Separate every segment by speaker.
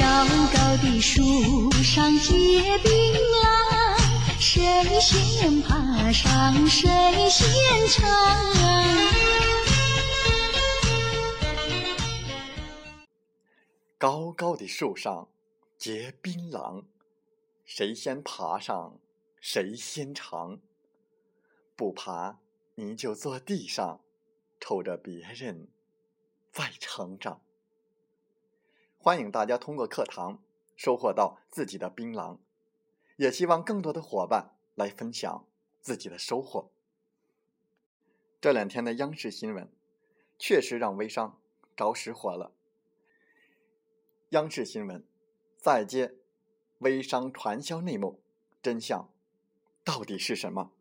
Speaker 1: 高高的树上结槟榔，谁先爬上谁先尝。
Speaker 2: 高高的树上结槟榔，谁先爬上谁先尝。不爬，你就坐地上，瞅着别人在成长。欢迎大家通过课堂收获到自己的槟榔，也希望更多的伙伴来分享自己的收获。这两天的央视新闻确实让微商着实火了。央视新闻再揭微商传销内幕，真相到底是什么？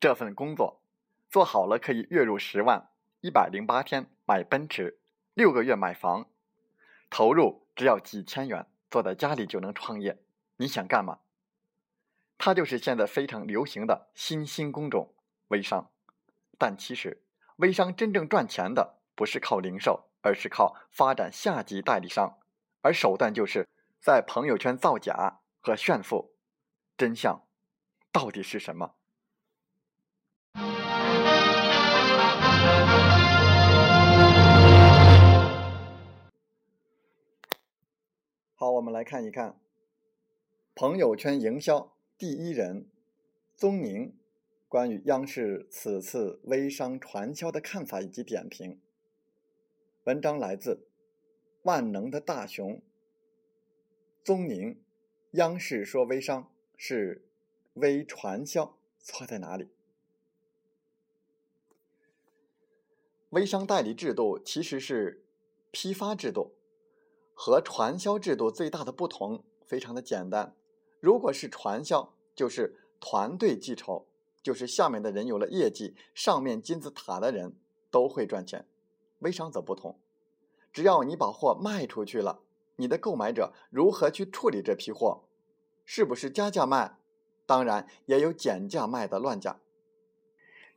Speaker 2: 这份工作做好了可以月入十万，一百零八天买奔驰，六个月买房，投入只要几千元，坐在家里就能创业。你想干嘛？它就是现在非常流行的新兴工种微商。但其实，微商真正赚钱的不是靠零售，而是靠发展下级代理商，而手段就是在朋友圈造假和炫富。真相到底是什么？好，我们来看一看朋友圈营销第一人宗宁关于央视此次微商传销的看法以及点评。文章来自万能的大熊。宗宁，央视说微商是微传销，错在哪里？微商代理制度其实是批发制度。和传销制度最大的不同非常的简单，如果是传销，就是团队记仇，就是下面的人有了业绩，上面金字塔的人都会赚钱。微商则不同，只要你把货卖出去了，你的购买者如何去处理这批货，是不是加价卖，当然也有减价卖的乱价，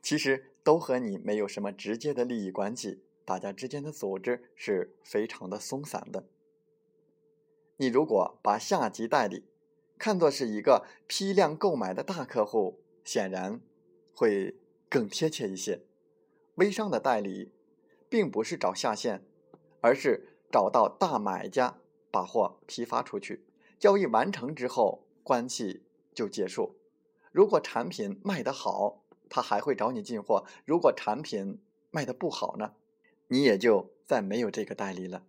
Speaker 2: 其实都和你没有什么直接的利益关系，大家之间的组织是非常的松散的。你如果把下级代理看作是一个批量购买的大客户，显然会更贴切一些。微商的代理并不是找下线，而是找到大买家，把货批发出去，交易完成之后，关系就结束。如果产品卖得好，他还会找你进货；如果产品卖的不好呢，你也就再没有这个代理了。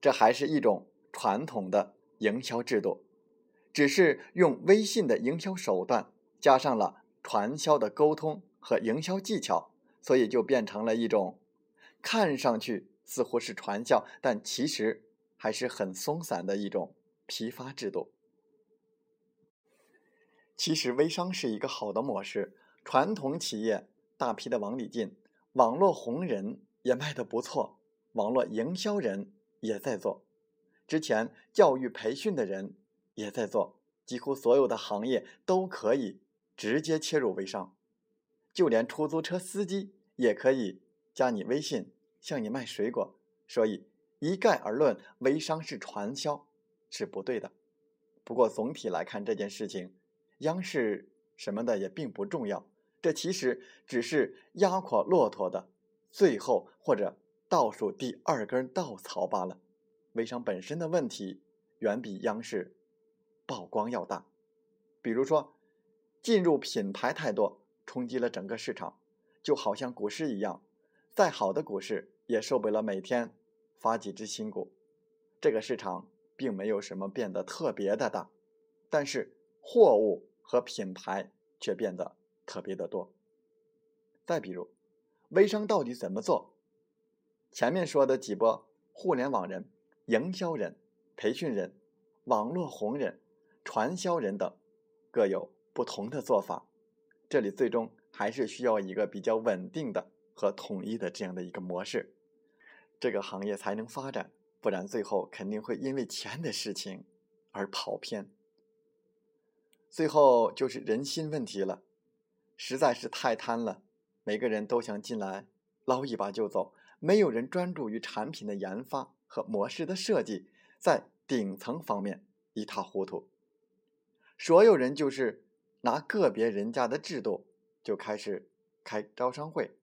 Speaker 2: 这还是一种。传统的营销制度，只是用微信的营销手段加上了传销的沟通和营销技巧，所以就变成了一种看上去似乎是传销，但其实还是很松散的一种批发制度。其实微商是一个好的模式，传统企业大批的往里进，网络红人也卖得不错，网络营销人也在做。之前教育培训的人也在做，几乎所有的行业都可以直接切入微商，就连出租车司机也可以加你微信向你卖水果。所以一概而论微商是传销是不对的。不过总体来看这件事情，央视什么的也并不重要，这其实只是压垮骆驼的最后或者倒数第二根稻草罢了。微商本身的问题远比央视曝光要大，比如说进入品牌太多，冲击了整个市场，就好像股市一样，再好的股市也受不了每天发几只新股。这个市场并没有什么变得特别的大，但是货物和品牌却变得特别的多。再比如，微商到底怎么做？前面说的几波互联网人、营销人、培训人、网络红人、传销人等，各有不同的做法。这里最终还是需要一个比较稳定的和统一的这样的一个模式，这个行业才能发展。不然，最后肯定会因为钱的事情而跑偏。最后就是人心问题了，实在是太贪了，每个人都想进来捞一把就走，没有人专注于产品的研发和模式的设计，在顶层方面一塌糊涂。所有人就是拿个别人家的制度就开始开招商会，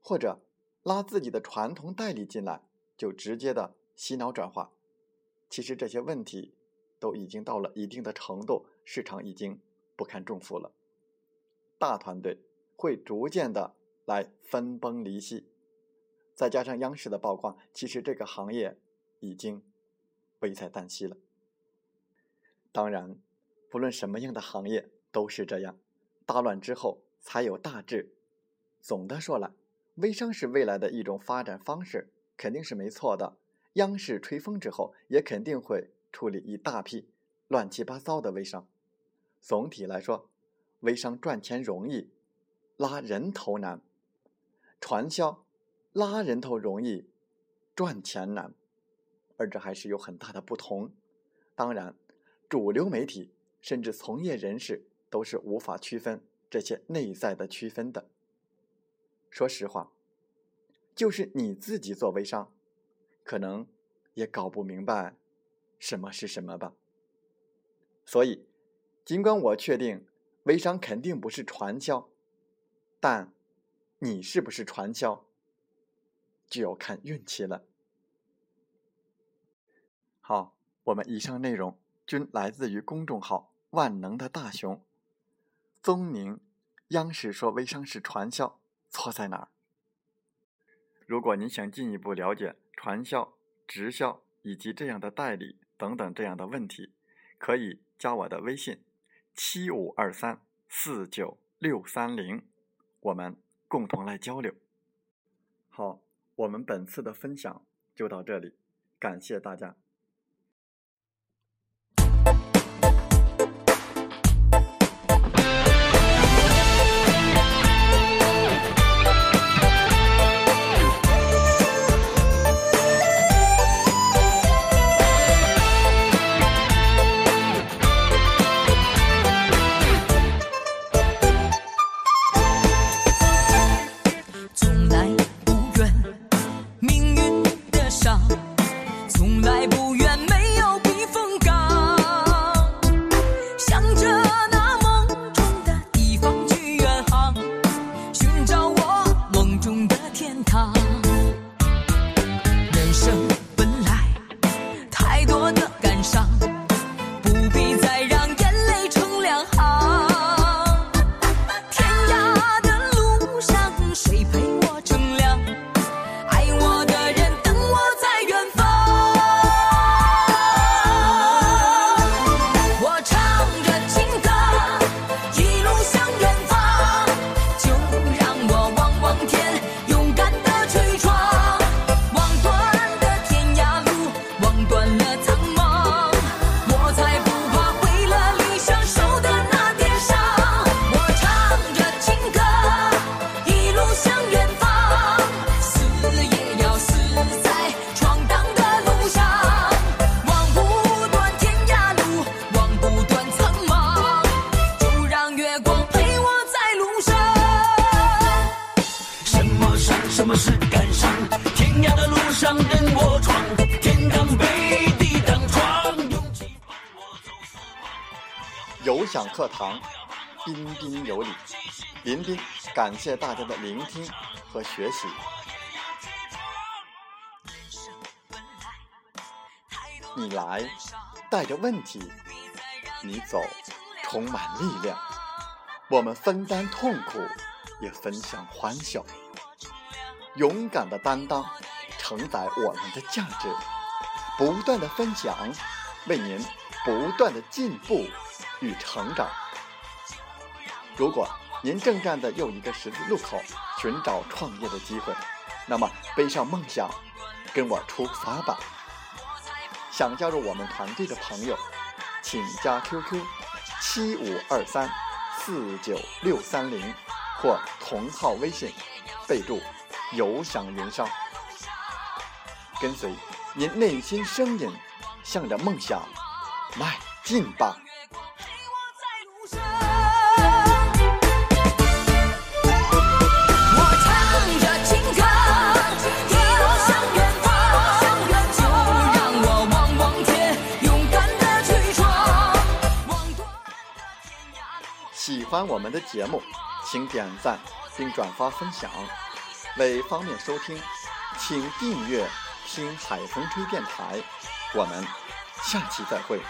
Speaker 2: 或者拉自己的传统代理进来。就直接的洗脑转化，其实这些问题都已经到了一定的程度，市场已经不堪重负了。大团队会逐渐的来分崩离析，再加上央视的曝光，其实这个行业已经危在旦夕了。当然，不论什么样的行业都是这样，大乱之后才有大治。总的说来，微商是未来的一种发展方式。肯定是没错的。央视吹风之后，也肯定会处理一大批乱七八糟的微商。总体来说，微商赚钱容易，拉人头难；传销拉人头容易，赚钱难。而这还是有很大的不同。当然，主流媒体甚至从业人士都是无法区分这些内在的区分的。说实话。就是你自己做微商，可能也搞不明白什么是什么吧。所以，尽管我确定微商肯定不是传销，但你是不是传销，就要看运气了。好，我们以上内容均来自于公众号“万能的大熊”。宗明，央视说微商是传销，错在哪儿？如果您想进一步了解传销、直销以及这样的代理等等这样的问题，可以加我的微信：七五二三四九六三零，我们共同来交流。好，我们本次的分享就到这里，感谢大家。有享课堂，彬彬有礼。林彬，感谢大家的聆听和学习。你来带着问题，你走充满力量。我们分担痛苦，也分享欢笑。勇敢的担当，承载我们的价值。不断的分享，为您不断的进步与成长。如果您正站在又一个十字路口，寻找创业的机会，那么背上梦想，跟我出发吧！想加入我们团队的朋友，请加 QQ 七五二三四九六三零或同号微信，备注“有享云商”，跟随您内心声音，向着梦想迈进吧！喜欢我们的节目，请点赞并转发分享。为方便收听，请订阅“听海风吹电台”。我们下期再会。